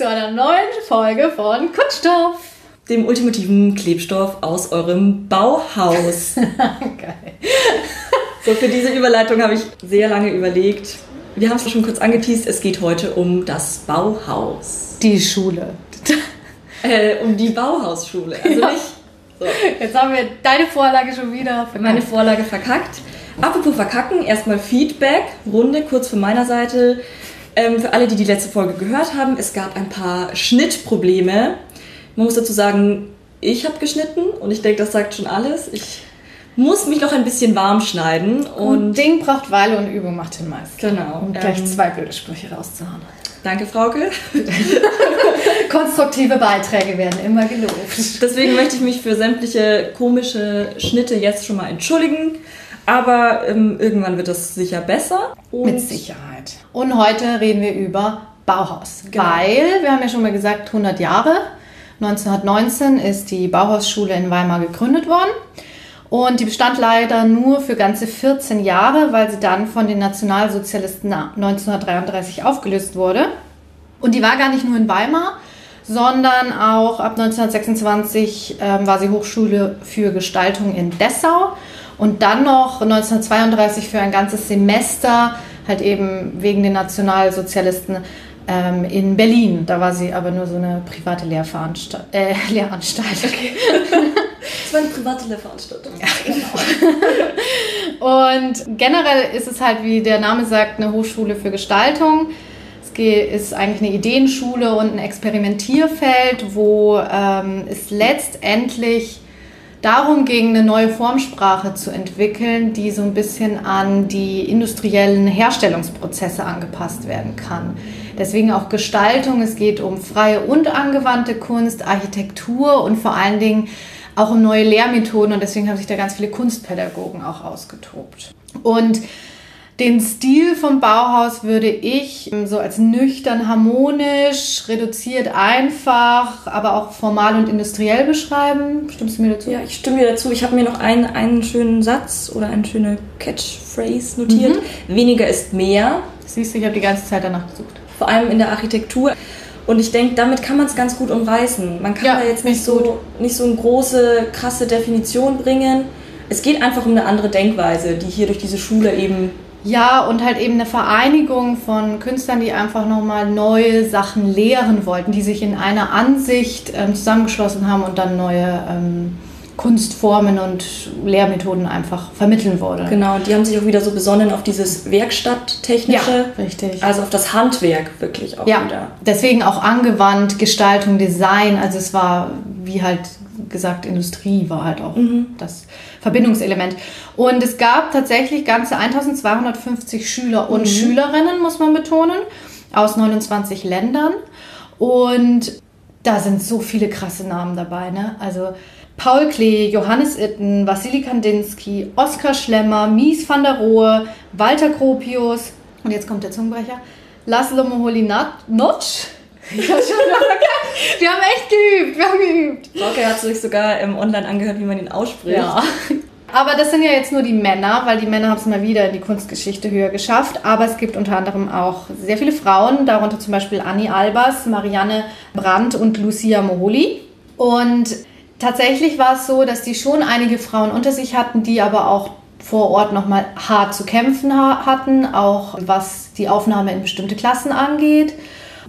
Zu einer neuen Folge von Kunststoff. Dem ultimativen Klebstoff aus eurem Bauhaus. Geil. So, für diese Überleitung habe ich sehr lange überlegt. Wir haben es schon kurz angeteased, es geht heute um das Bauhaus. Die Schule. Äh, um die Bauhausschule. Also Ja. nicht so, Jetzt haben wir deine Vorlage schon wieder. meine Vorlage verkackt. Apropos verkacken, erstmal Feedback, Runde kurz von meiner Seite. Ähm, für alle, die die letzte Folge gehört haben, es gab ein paar Schnittprobleme. Man muss dazu sagen, ich habe geschnitten und ich denke, das sagt schon alles. Ich muss mich noch ein bisschen warm schneiden und und Ding braucht Weile und Übung macht den Meister. genau. Um gleich Ähm, zwei blöde Sprüche rauszuhauen. danke, Frauke. Konstruktive Beiträge werden immer gelobt. Deswegen möchte ich mich für sämtliche komische Schnitte jetzt schon mal entschuldigen. Aber ähm, irgendwann wird das sicher besser. Und Mit Sicherheit. Und heute reden wir über Bauhaus. Genau. Weil, wir haben ja schon mal gesagt, 100 Jahre. 1919 ist die Bauhausschule in Weimar gegründet worden. Und die bestand leider nur für ganze 14 Jahre, weil sie dann von den Nationalsozialisten 1933 aufgelöst wurde. Und die war gar nicht nur in Weimar, sondern auch ab 1926 ähm, war sie Hochschule für Gestaltung in Dessau und dann noch 1932 für ein ganzes Semester, halt eben wegen den Nationalsozialisten ähm, in Berlin. Da war sie aber nur so eine private Lehrveranstalt äh, Lehranstalt. Das war eine private Lehrveranstaltung. Und generell ist es halt, wie der Name sagt, eine Hochschule für Gestaltung. Es ist eigentlich eine Ideenschule und ein Experimentierfeld, wo ähm, es letztendlich darum ging, eine neue Formsprache zu entwickeln, die so ein bisschen an die industriellen Herstellungsprozesse angepasst werden kann. Deswegen auch Gestaltung. Es geht um freie und angewandte Kunst, Architektur und vor allen Dingen auch um neue Lehrmethoden. Und deswegen haben sich da ganz viele Kunstpädagogen auch ausgetobt. Und den Stil vom Bauhaus würde ich ähm, so als nüchtern, harmonisch, reduziert, einfach, aber auch formal und industriell beschreiben. Stimmst du mir dazu? Ja, ich stimme dir dazu. Ich habe mir noch einen, einen schönen Satz oder eine schöne Catchphrase notiert. Weniger ist mehr, Siehst du, ich habe die ganze Zeit danach gesucht. vor allem in der Architektur. Und ich denke, damit kann man es ganz gut umreißen. Man kann Ja, da jetzt nicht so, nicht so eine große, krasse Definition bringen. Es geht einfach um eine andere Denkweise, die hier durch diese Schule eben Ja, und halt eben eine Vereinigung von Künstlern, die einfach nochmal neue Sachen lehren wollten, die sich in einer Ansicht ähm, zusammengeschlossen haben und dann neue ähm, Kunstformen und Lehrmethoden einfach vermitteln wurde. Genau, und die haben sich auch wieder so besonnen auf dieses Werkstatttechnische. Ja, richtig. Also auf das Handwerk wirklich auch Ja, wieder. deswegen auch angewandt, Gestaltung, Design. Also es war, wie halt gesagt, Industrie war halt auch das Verbindungselement. Und es gab tatsächlich ganze 1250 Schüler und Schülerinnen, muss man betonen, aus 29 Ländern. Und da sind so viele krasse Namen dabei. Ne? Also Paul Klee, Johannes Itten, Wassili Kandinsky, Oskar Schlemmer, Mies van der Rohe, Walter Gropius und jetzt kommt der Zungenbrecher, Laszlo Moholy-Nagy. Ich hab schon vergessen. Wir haben echt geübt, wir haben geübt. Frauke hat sich sogar ähm, online angehört, wie man ihn ausspricht. Aber das sind ja jetzt nur die Männer, weil die Männer haben es mal wieder in die Kunstgeschichte höher geschafft. Aber es gibt unter anderem auch sehr viele Frauen, darunter zum Beispiel Annie Albers, Marianne Brandt und Lucia Moholi. Und tatsächlich war es so, dass die schon einige Frauen unter sich hatten, die aber auch vor Ort nochmal hart zu kämpfen ha hatten, auch was die Aufnahme in bestimmte Klassen angeht.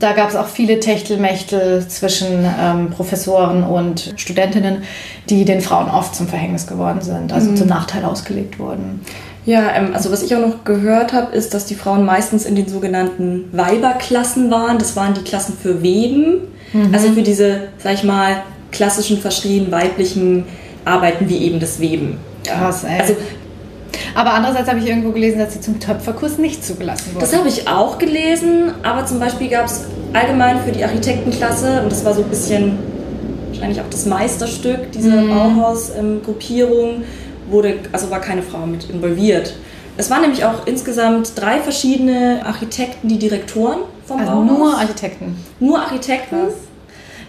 Da gab es auch viele Techtelmechtel zwischen ähm, Professoren und Studentinnen, die den Frauen oft zum Verhängnis geworden sind, also zum Nachteil ausgelegt wurden. Ja, ähm, also was ich auch noch gehört habe, ist, dass die Frauen meistens in den sogenannten Weiberklassen waren. Das waren die Klassen für Weben. Also für diese, sag ich mal, klassischen, verschrien weiblichen Arbeiten wie eben das Weben. Krass, ey. Also Aber andererseits habe ich irgendwo gelesen, dass sie zum Töpferkurs nicht zugelassen wurde. Das habe ich auch gelesen, aber zum Beispiel gab es allgemein für die Architektenklasse, und das war so ein bisschen wahrscheinlich auch das Meisterstück dieser Bauhaus-Gruppierung, wurde, also war keine Frau mit involviert. Es waren nämlich auch insgesamt drei verschiedene Architekten, die Direktoren vom also Bauhaus. nur Architekten. Nur Architekten.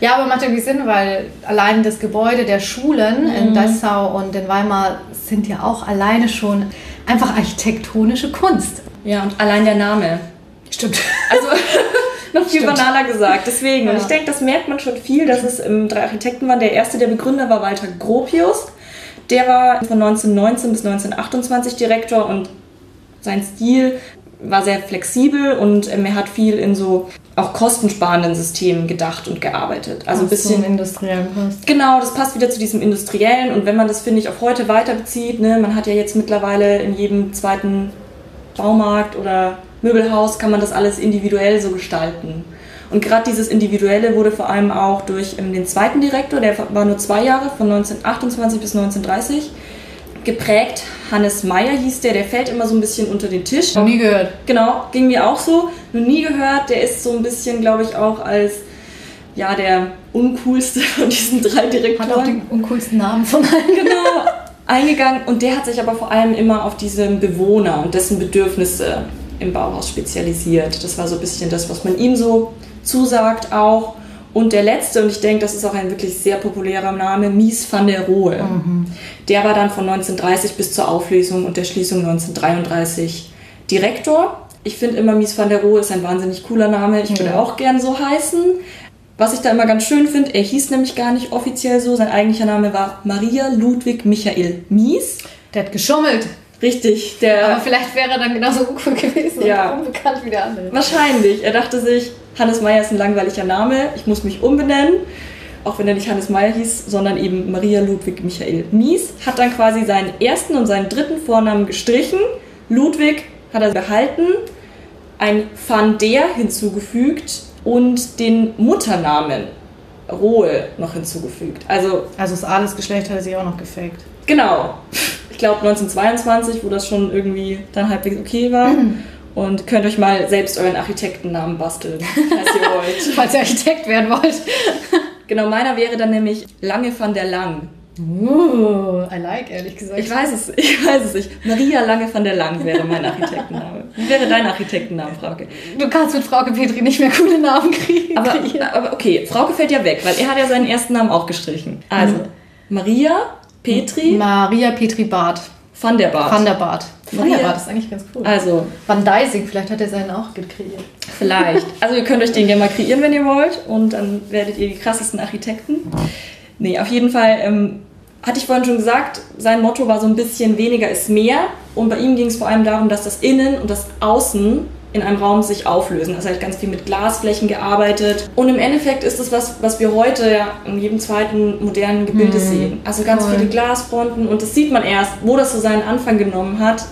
Ja, aber macht irgendwie Sinn, weil allein das Gebäude der Schulen Mhm. in Dessau und in Weimar sind ja auch alleine schon einfach architektonische Kunst. Ja, und allein der Name. Stimmt. Also noch viel Stimmt. banaler gesagt. Deswegen. Und Ja. ich denke, das merkt man schon viel, dass es ähm, drei Architekten waren. Der erste, der Begründer war Walter Gropius. Der war von 1919 bis 1928 Direktor und sein Stil war sehr flexibel und ähm, er hat viel in so auch kostensparenden Systemen gedacht und gearbeitet. Also ein bisschen industriellen Kunst. Genau, das passt wieder zu diesem Industriellen. Und wenn man das, finde ich, auf heute weiter bezieht, ne, man hat ja jetzt mittlerweile in jedem zweiten Baumarkt oder Möbelhaus, kann man das alles individuell so gestalten. Und gerade dieses Individuelle wurde vor allem auch durch ähm, den zweiten Direktor, der war nur zwei Jahre, von 1928 bis 1930, geprägt. Hannes Meyer hieß der, der fällt immer so ein bisschen unter den Tisch. Noch nie gehört. Genau, ging mir auch so. Noch nie gehört. Der ist so ein bisschen, glaube ich, auch als ja, der uncoolste von diesen drei Direktoren Hat auch den uncoolsten Namen von allen. genau eingegangen. Und der hat sich aber vor allem immer auf diesen Bewohner und dessen Bedürfnisse im Bauhaus spezialisiert. Das war so ein bisschen das, was man ihm so zusagt auch. Und der letzte, und ich denke, das ist auch ein wirklich sehr populärer Name, Mies van der Rohe. Der war dann von 1930 bis zur Auflösung und der Schließung 1933 Direktor. Ich finde immer, Mies van der Rohe ist ein wahnsinnig cooler Name. Ich würde Ja. auch gern so heißen. Was ich da immer ganz schön finde, er hieß nämlich gar nicht offiziell so. Sein eigentlicher Name war Maria Ludwig Michael Mies. Der hat geschummelt. Richtig, der. Aber vielleicht wäre er dann genauso uncool gewesen Ja. und unbekannt wie der andere. Wahrscheinlich. Er dachte sich, Hannes Meyer ist ein langweiliger Name, ich muss mich umbenennen. Auch wenn er nicht Hannes Meyer hieß, sondern eben Maria Ludwig Michael Mies. Hat dann quasi seinen ersten und seinen dritten Vornamen gestrichen. Ludwig hat er behalten, ein Van der hinzugefügt und den Mutternamen Rohe noch hinzugefügt. Also Also das Adelsgeschlecht hat er sich auch noch gefaked. Genau. Ich glaube 1922, wo das schon irgendwie dann halbwegs okay war. Und könnt euch mal selbst euren Architektennamen basteln, falls ihr wollt. Falls ihr Architekt werden wollt. Genau, meiner wäre dann nämlich Lange van der Lang. Uh, I like, ehrlich gesagt. Ich weiß es, ich weiß es nicht. Maria Lange van der Lang wäre mein Architektenname. Wie wäre dein Architektenname, Frauke? Du kannst mit Frauke Petri nicht mehr coole Namen kriegen. Aber, aber okay, Frauke fällt ja weg, weil er hat ja seinen ersten Namen auch gestrichen. Also, Maria Petri Maria Petri Barth. van der Bart. Van der Barth. Van Maria- der Barth ist eigentlich ganz cool. also, Van Deising, vielleicht hat er seinen auch gekreiert. Vielleicht. Also ihr könnt euch den gerne mal kreieren, wenn ihr wollt. Und dann werdet ihr die krassesten Architekten. Nee, auf jeden Fall, ähm, hatte ich vorhin schon gesagt, sein Motto war so ein bisschen weniger ist mehr. Und bei ihm ging es vor allem darum, dass das Innen und das Außen in einem Raum sich auflösen. Also er hat ganz viel mit Glasflächen gearbeitet. Und im Endeffekt ist das was, was wir heute ja in jedem zweiten modernen Gebilde sehen. Also ganz voll. viele Glasfronten. Und das sieht man erst, wo das so seinen Anfang genommen hat,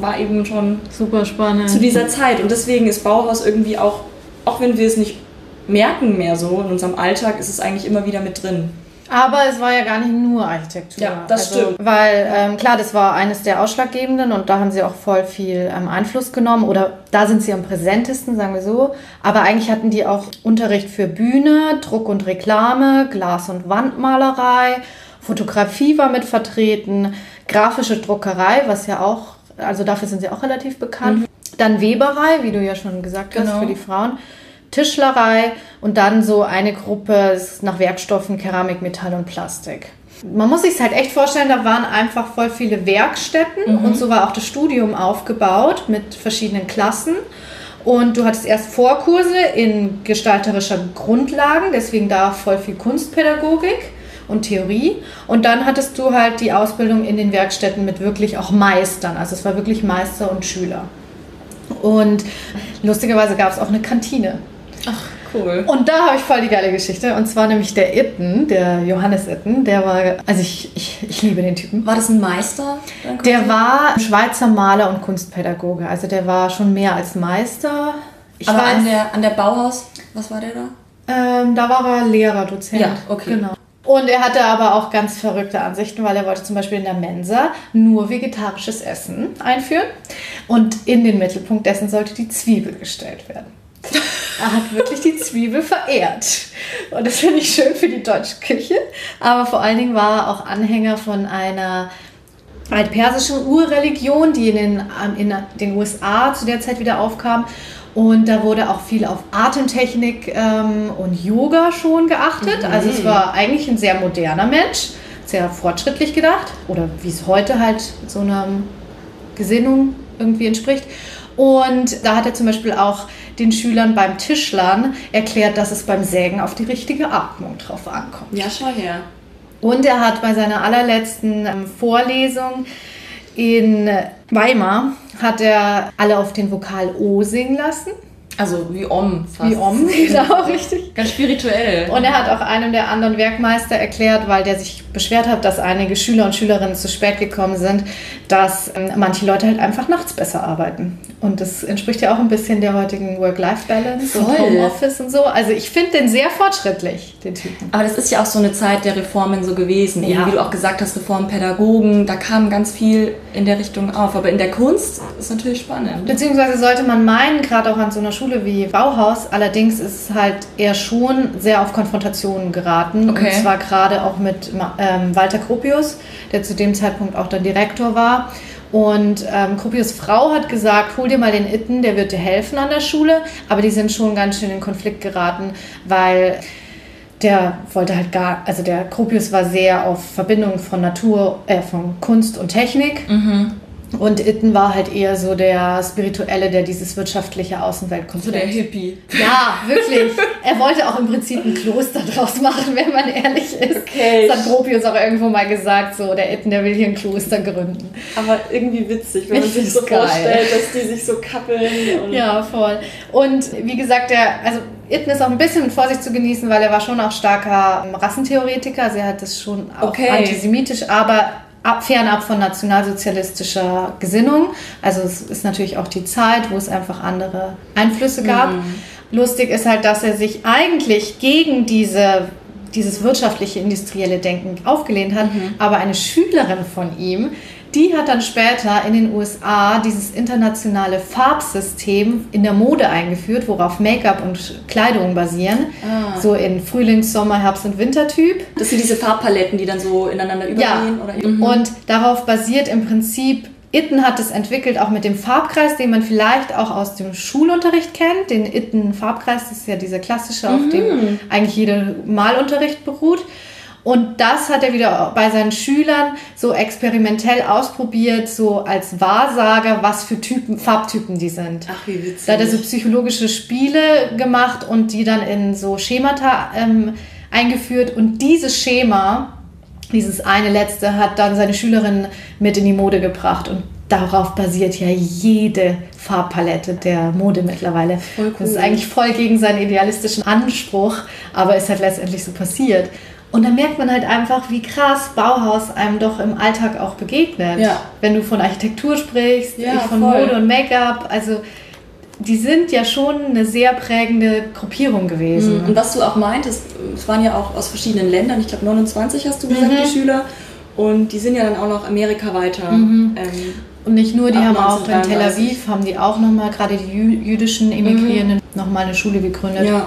war eben schon Super spannend. zu dieser Zeit. Und deswegen ist Bauhaus irgendwie auch, auch wenn wir es nicht merken mehr so in unserem Alltag, ist es eigentlich immer wieder mit drin. Aber es war ja gar nicht nur Architektur. Ja, das stimmt. Weil, ähm, klar, das war eines der ausschlaggebenden und da haben sie auch voll viel ähm, Einfluss genommen oder da sind sie am präsentesten, sagen wir so. Aber eigentlich hatten die auch Unterricht für Bühne, Druck und Reklame, Glas- und Wandmalerei, Fotografie war mit vertreten, grafische Druckerei, was ja auch, also dafür sind sie auch relativ bekannt. Dann Weberei, wie du ja schon gesagt hast, Genau. für die Frauen. Tischlerei und dann so eine Gruppe nach Werkstoffen, Keramik, Metall und Plastik. Man muss sich halt echt vorstellen, da waren einfach voll viele Werkstätten und so war auch das Studium aufgebaut mit verschiedenen Klassen. Und du hattest erst Vorkurse in gestalterischer Grundlagen, deswegen da voll viel Kunstpädagogik und Theorie. Und dann hattest du halt die Ausbildung in den Werkstätten mit wirklich auch Meistern. Also es war wirklich Meister und Schüler. Und lustigerweise gab es auch eine Kantine. Cool. Und da habe ich voll die geile Geschichte. Und zwar nämlich der Itten, der Johannes Itten, der war, also ich, ich, ich liebe den Typen. War das ein Meister? Der war Schweizer Maler und Kunstpädagoge. Also der war schon mehr als Meister. Ich Aber weiß, an der, an der Bauhaus, was war der da? ähm, da war er Lehrer, Dozent. Ja, okay. Genau. Und er hatte aber auch ganz verrückte Ansichten, weil er wollte zum Beispiel in der Mensa nur vegetarisches Essen einführen. Und in den Mittelpunkt dessen sollte die Zwiebel gestellt werden. Er hat wirklich die Zwiebel verehrt. Und das finde ich schön für die deutsche Küche. Aber vor allen Dingen war er auch Anhänger von einer altpersischen Urreligion, die in den, in den USA zu der Zeit wieder aufkam. Und da wurde auch viel auf Atemtechnik ähm, und Yoga schon geachtet. Mhm. Also es war eigentlich ein sehr moderner Mensch, sehr fortschrittlich gedacht. Oder wie es heute halt so einer Gesinnung irgendwie entspricht. Und da hat er zum Beispiel auch den Schülern beim Tischlern erklärt, dass es beim Sägen auf die richtige Atmung drauf ankommt. Ja, schau her. Und er hat bei seiner allerletzten ähm, Vorlesung in Weimar hat er alle auf den Vokal O singen lassen. Also wie Om fast. Wie Om, genau, richtig. Ganz spirituell. Und er hat auch einem der anderen Werkmeister erklärt, weil der sich beschwert hat, dass einige Schüler und Schülerinnen zu spät gekommen sind, dass ähm, manche Leute halt einfach nachts besser arbeiten. Und das entspricht ja auch ein bisschen der heutigen Work-Life-Balance und Homeoffice und so. Also ich finde den sehr fortschrittlich, den Typen. Aber das ist ja auch so eine Zeit der Reformen so gewesen. Ja. Eben, wie du auch gesagt hast, Reformpädagogen, da kam ganz viel in der Richtung auf. Aber in der Kunst ist natürlich spannend. Beziehungsweise sollte man meinen, gerade auch an so einer Schule wie Bauhaus, allerdings ist es halt eher schon sehr auf Konfrontationen geraten. Okay. Und zwar gerade auch mit ähm, Walter Gropius, der zu dem Zeitpunkt auch dann Direktor war. Und ähm, Krupius Frau hat gesagt, hol dir mal den Itten, der wird dir helfen an der Schule. Aber die sind schon ganz schön in Konflikt geraten, weil der wollte halt gar, also der Krupius war sehr auf Verbindung von Natur, äh, von Kunst und Technik. Mhm. Und Itten war halt eher so der Spirituelle, der dieses wirtschaftliche Außenweltkonzept. So der Hippie. Ja, wirklich. er wollte auch im Prinzip ein Kloster draus machen, wenn man ehrlich ist. Okay. Das hat Gropius auch irgendwo mal gesagt, so der Itten, der will hier ein Kloster gründen. Aber irgendwie witzig, wenn man sich so geil. vorstellt, dass die sich so kappeln. ja, voll. Und wie gesagt, der, also Itten ist auch ein bisschen mit Vorsicht zu genießen, weil er war schon auch starker Rassentheoretiker. Also er hat das schon auch okay. antisemitisch, aber ab, fernab von nationalsozialistischer Gesinnung. Also es ist natürlich auch die Zeit, wo es einfach andere Einflüsse gab. Mhm. Lustig ist halt, dass er sich eigentlich gegen diese dieses wirtschaftliche, industrielle Denken aufgelehnt hat, mhm. aber eine Schülerin von ihm, die hat dann später in den USA dieses internationale Farbsystem in der Mode eingeführt, worauf Make-up und Kleidung basieren. Ah. So in Frühlings-, Sommer-, Herbst- und Wintertyp. Das sind diese Farbpaletten, die dann so ineinander übergehen? Ja. Oder? Mhm. Und darauf basiert im Prinzip Itten hat es entwickelt, auch mit dem Farbkreis, den man vielleicht auch aus dem Schulunterricht kennt. Den Itten-Farbkreis, das ist ja dieser klassische, auf mhm. dem eigentlich jeder Malunterricht beruht. Und das hat er wieder bei seinen Schülern so experimentell ausprobiert, so als Wahrsager, was für Typen, Farbtypen die sind. Ach, wie witzig. Da hat er so psychologische Spiele gemacht und die dann in so Schemata ähm, eingeführt. Und dieses Schema, dieses eine letzte, hat dann seine Schülerin mit in die Mode gebracht. Und darauf basiert ja jede Farbpalette der Mode mittlerweile. Cool. Das ist eigentlich voll gegen seinen idealistischen Anspruch, aber ist halt letztendlich so passiert. Und dann merkt man halt einfach, wie krass Bauhaus einem doch im Alltag auch begegnet. Ja. Wenn du von Architektur sprichst, ja, ich von voll. Mode und Make-up. Also die sind ja schon eine sehr prägende Gruppierung gewesen. Mhm. Und was du auch meintest, es waren ja auch aus verschiedenen Ländern, ich glaube 29 hast du gesagt, mhm. die Schüler. Und die sind ja dann auch noch Amerika weiter. Mhm. Ähm, und nicht nur, die haben auch in Tel Aviv, haben die auch nochmal, gerade die jüdischen Emigrierenden, mhm. nochmal eine Schule gegründet. Ja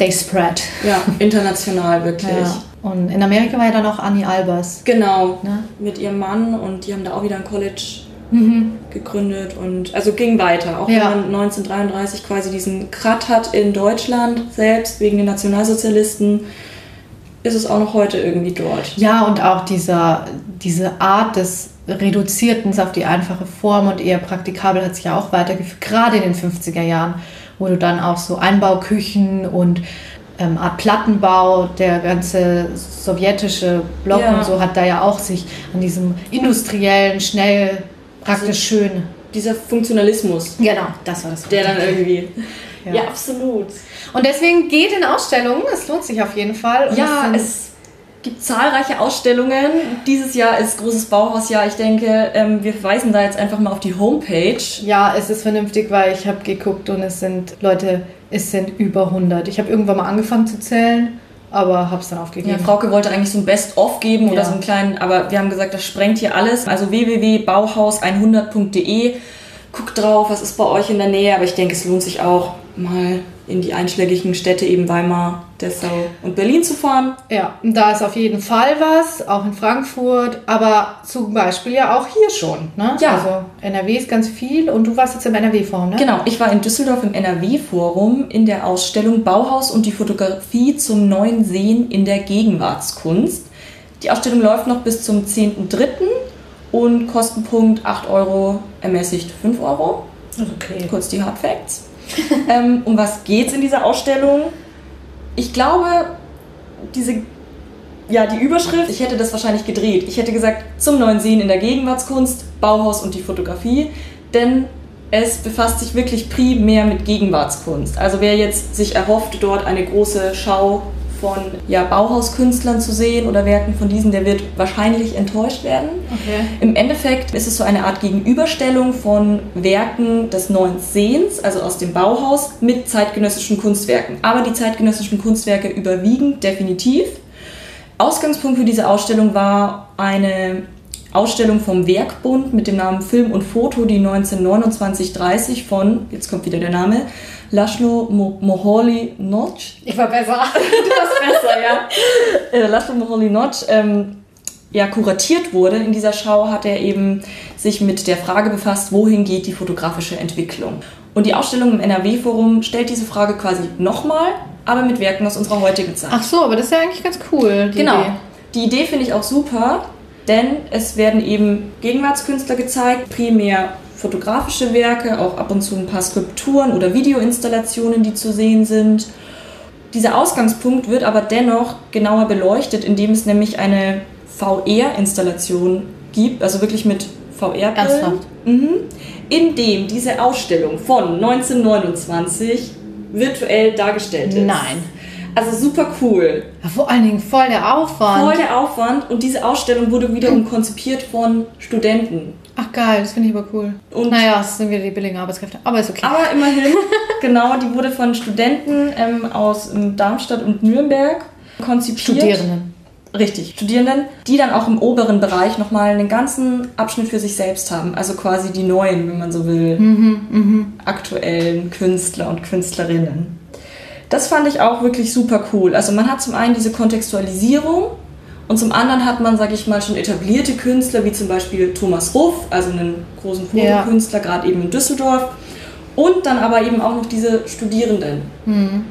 they spread. Ja, international wirklich. Ja. Und in Amerika war ja dann auch Annie Albers. Genau, ne? mit ihrem Mann und die haben da auch wieder ein College mhm. gegründet und also ging weiter. Auch ja. wenn man 1933 quasi diesen Krat hat in Deutschland selbst wegen den Nationalsozialisten, ist es auch noch heute irgendwie dort. Ja, und auch dieser, diese Art des Reduzierten auf die einfache Form und eher praktikabel hat sich ja auch weitergeführt, gerade in den 50er Jahren wo du dann auch so Einbauküchen und ähm, Art Plattenbau, der ganze sowjetische Block ja. und so hat da ja auch sich an diesem industriellen, schnell, praktisch also, schön. Dieser Funktionalismus. Genau, das war das. Der dann irgendwie. Ja. ja. absolut. Und deswegen geht in Ausstellungen, es lohnt sich auf jeden Fall. Und ja, es, gibt zahlreiche Ausstellungen. Dieses Jahr ist großes Bauhausjahr. Ich denke, ähm, wir verweisen da jetzt einfach mal auf die Homepage. Ja, es ist vernünftig, weil ich habe geguckt und es sind Leute, es sind über 100. Ich habe irgendwann mal angefangen zu zählen aber hab's dann aufgegeben. Ja, Frauke wollte eigentlich so ein Best-of geben oder Ja. so einen kleinen, aber wir haben gesagt, das sprengt hier alles. Also www.bauhaus100.de. Guckt drauf, was ist bei euch in der Nähe, aber ich denke, es lohnt sich auch mal in die einschlägigen Städte eben Weimar, Dessau und Berlin zu fahren. Ja, da ist auf jeden Fall was, auch in Frankfurt, aber zum Beispiel ja auch hier schon. Ne? Ja. Also NRW ist ganz viel und du warst jetzt im NRW-Forum, ne? Genau, ich war in Düsseldorf im NRW-Forum in der Ausstellung Bauhaus und die Fotografie zum neuen Sehen in der Gegenwartskunst. Die Ausstellung läuft noch bis zum 10.3. und Kostenpunkt 8 Euro, ermäßigt 5 Euro. Okay. Kurz die Hard Facts. ähm, um was geht's in dieser Ausstellung? Ich glaube, diese, ja, die Überschrift, ich hätte das wahrscheinlich gedreht. Ich hätte gesagt, zum neuen Sehen in der Gegenwartskunst, Bauhaus und die Fotografie, denn es befasst sich wirklich primär mit Gegenwartskunst. Also wer jetzt sich erhofft, dort eine große Schau von ja, Bauhauskünstlern zu sehen oder Werken von diesen, der wird wahrscheinlich enttäuscht werden. Okay. Im Endeffekt ist es so eine Art Gegenüberstellung von Werken des neuen Sehens, also aus dem Bauhaus, mit zeitgenössischen Kunstwerken. Aber die zeitgenössischen Kunstwerke überwiegen definitiv. Ausgangspunkt für diese Ausstellung war eine Ausstellung vom Werkbund mit dem Namen Film und Foto, die 1929-30 von, jetzt kommt wieder der Name, Laszlo Mo- Moholy Noc Ich war besser. du warst besser, ja. Äh, Laszlo Moholy-Nagy ähm, ja, kuratiert wurde in dieser Schau, hat er eben sich mit der Frage befasst, wohin geht die fotografische Entwicklung. Und die Ausstellung im NRW-Forum stellt diese Frage quasi nochmal, aber mit Werken aus unserer heutigen Zeit. Ach so, aber das ist ja eigentlich ganz cool. Die genau. Idee. Die Idee finde ich auch super, denn es werden eben Gegenwartskünstler gezeigt, primär fotografische Werke, auch ab und zu ein paar Skulpturen oder Videoinstallationen, die zu sehen sind. Dieser Ausgangspunkt wird aber dennoch genauer beleuchtet, indem es nämlich eine VR-Installation gibt, also wirklich mit VR-Brillen. Ernsthaft? Mhm. In dem diese Ausstellung von 1929 virtuell dargestellt ist. Nein. Also super cool. Ja, vor allen Dingen voll der Aufwand. Voll der Aufwand und diese Ausstellung wurde wiederum konzipiert von Studenten. Ach geil, das finde ich aber cool. Und- naja, es sind wieder die billigen Arbeitskräfte. Aber ist okay. Aber immerhin, genau, die wurde von Studenten ähm, aus ähm, Darmstadt und Nürnberg konzipiert. Studierenden. Richtig, Studierenden, die dann auch im oberen Bereich nochmal einen ganzen Abschnitt für sich selbst haben. Also quasi die neuen, wenn man so will, aktuellen Künstler und Künstlerinnen. Das fand ich auch wirklich super cool. Also man hat zum einen diese Kontextualisierung und zum anderen hat man, sag ich mal, schon etablierte Künstler, wie zum Beispiel Thomas Ruff, also einen großen Ja. Fotokünstler, gerade eben in Düsseldorf. Und dann aber eben auch noch diese Studierenden.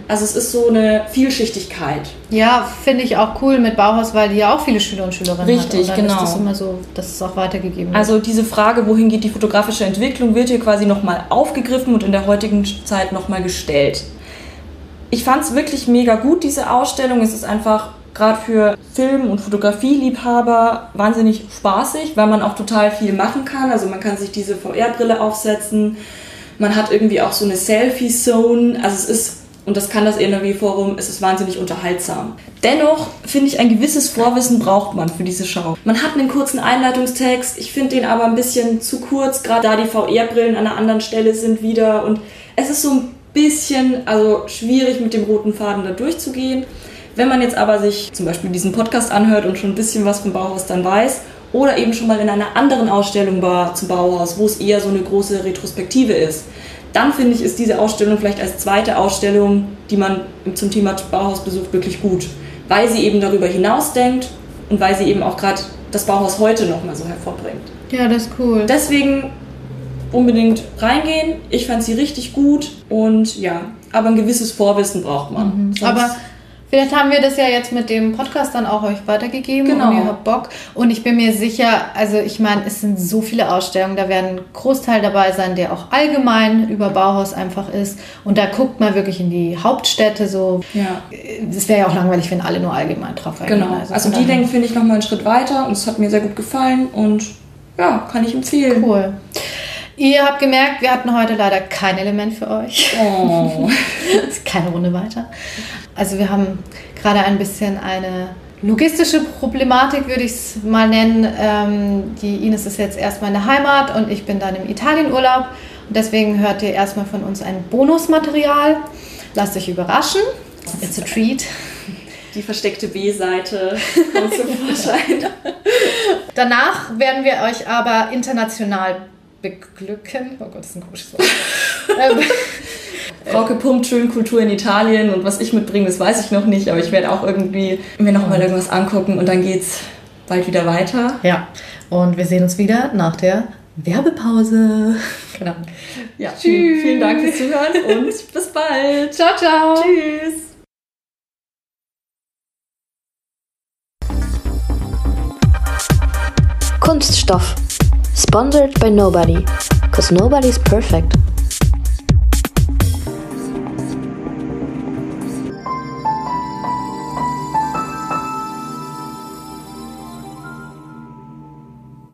Also es ist so eine Vielschichtigkeit. Ja, finde ich auch cool mit Bauhaus, weil die ja auch viele Schüler und Schülerinnen Richtig, hat. Dann genau. ist das immer so, dass es auch weitergegeben wird. Also diese Frage, wohin geht die fotografische Entwicklung, wird hier quasi nochmal aufgegriffen und in der heutigen Zeit nochmal gestellt. Ich fand es wirklich mega gut, diese Ausstellung. Es ist einfach gerade für Film- und Fotografieliebhaber wahnsinnig spaßig, weil man auch total viel machen kann. Also man kann sich diese VR-Brille aufsetzen. Man hat irgendwie auch so eine Selfie-Zone. Also es ist, und das kann das NRW-Forum, es ist wahnsinnig unterhaltsam. Dennoch finde ich, ein gewisses Vorwissen braucht man für diese Schau. Man hat einen kurzen Einleitungstext, ich finde den aber ein bisschen zu kurz, gerade da die VR-Brillen an einer anderen Stelle sind wieder. Und es ist so ein bisschen also schwierig mit dem roten Faden da durchzugehen. Wenn man jetzt aber sich zum Beispiel diesen Podcast anhört und schon ein bisschen was vom Bauhaus dann weiß oder eben schon mal in einer anderen Ausstellung war zum Bauhaus, wo es eher so eine große Retrospektive ist, dann finde ich, ist diese Ausstellung vielleicht als zweite Ausstellung, die man zum Thema Bauhaus besucht, wirklich gut, weil sie eben darüber hinausdenkt und weil sie eben auch gerade das Bauhaus heute nochmal so hervorbringt. ja, das ist cool. Deswegen unbedingt reingehen. Ich fand sie richtig gut und ja, aber ein gewisses Vorwissen braucht man. Sonst- Aber vielleicht haben wir das ja jetzt mit dem Podcast dann auch euch weitergegeben Genau. und ihr habt Bock. Und ich bin mir sicher, also ich meine, es sind so viele Ausstellungen, da werden ein Großteil dabei sein, der auch allgemein über Bauhaus einfach ist. Und da guckt man wirklich in die Hauptstädte so. ja. Es wäre ja auch langweilig, wenn alle nur allgemein drauf eingehen. Genau. Also von die denken, finde ich, nochmal einen Schritt weiter und es hat mir sehr gut gefallen und ja, kann ich empfehlen. Cool. Ihr habt gemerkt, wir hatten heute leider kein Element für euch. Oh. Keine Runde weiter. Also wir haben gerade ein bisschen eine logistische Problematik, würde ich es mal nennen. Ähm, die Ines ist jetzt erstmal in der Heimat und ich bin dann im Italienurlaub. Und deswegen hört ihr erstmal von uns ein Bonusmaterial. Lasst euch überraschen. It's a treat. Die versteckte B-Seite kommt zum Vorschein. Danach werden wir euch aber international beglücken. Oh Gott, das ist ein komisches Wort. Ähm, Frauke pumpt schön Kultur in Italien und was ich mitbringe, das weiß ich noch nicht, aber ich werde auch irgendwie mir noch mal irgendwas angucken und dann geht's bald wieder weiter. ja, und wir sehen uns wieder nach der Werbepause. Genau. Ja, vielen, vielen Dank fürs Zuhören und bis bald. Ciao, ciao. Tschüss. Kunststoff. Sponsored by nobody. Cause nobody's perfect.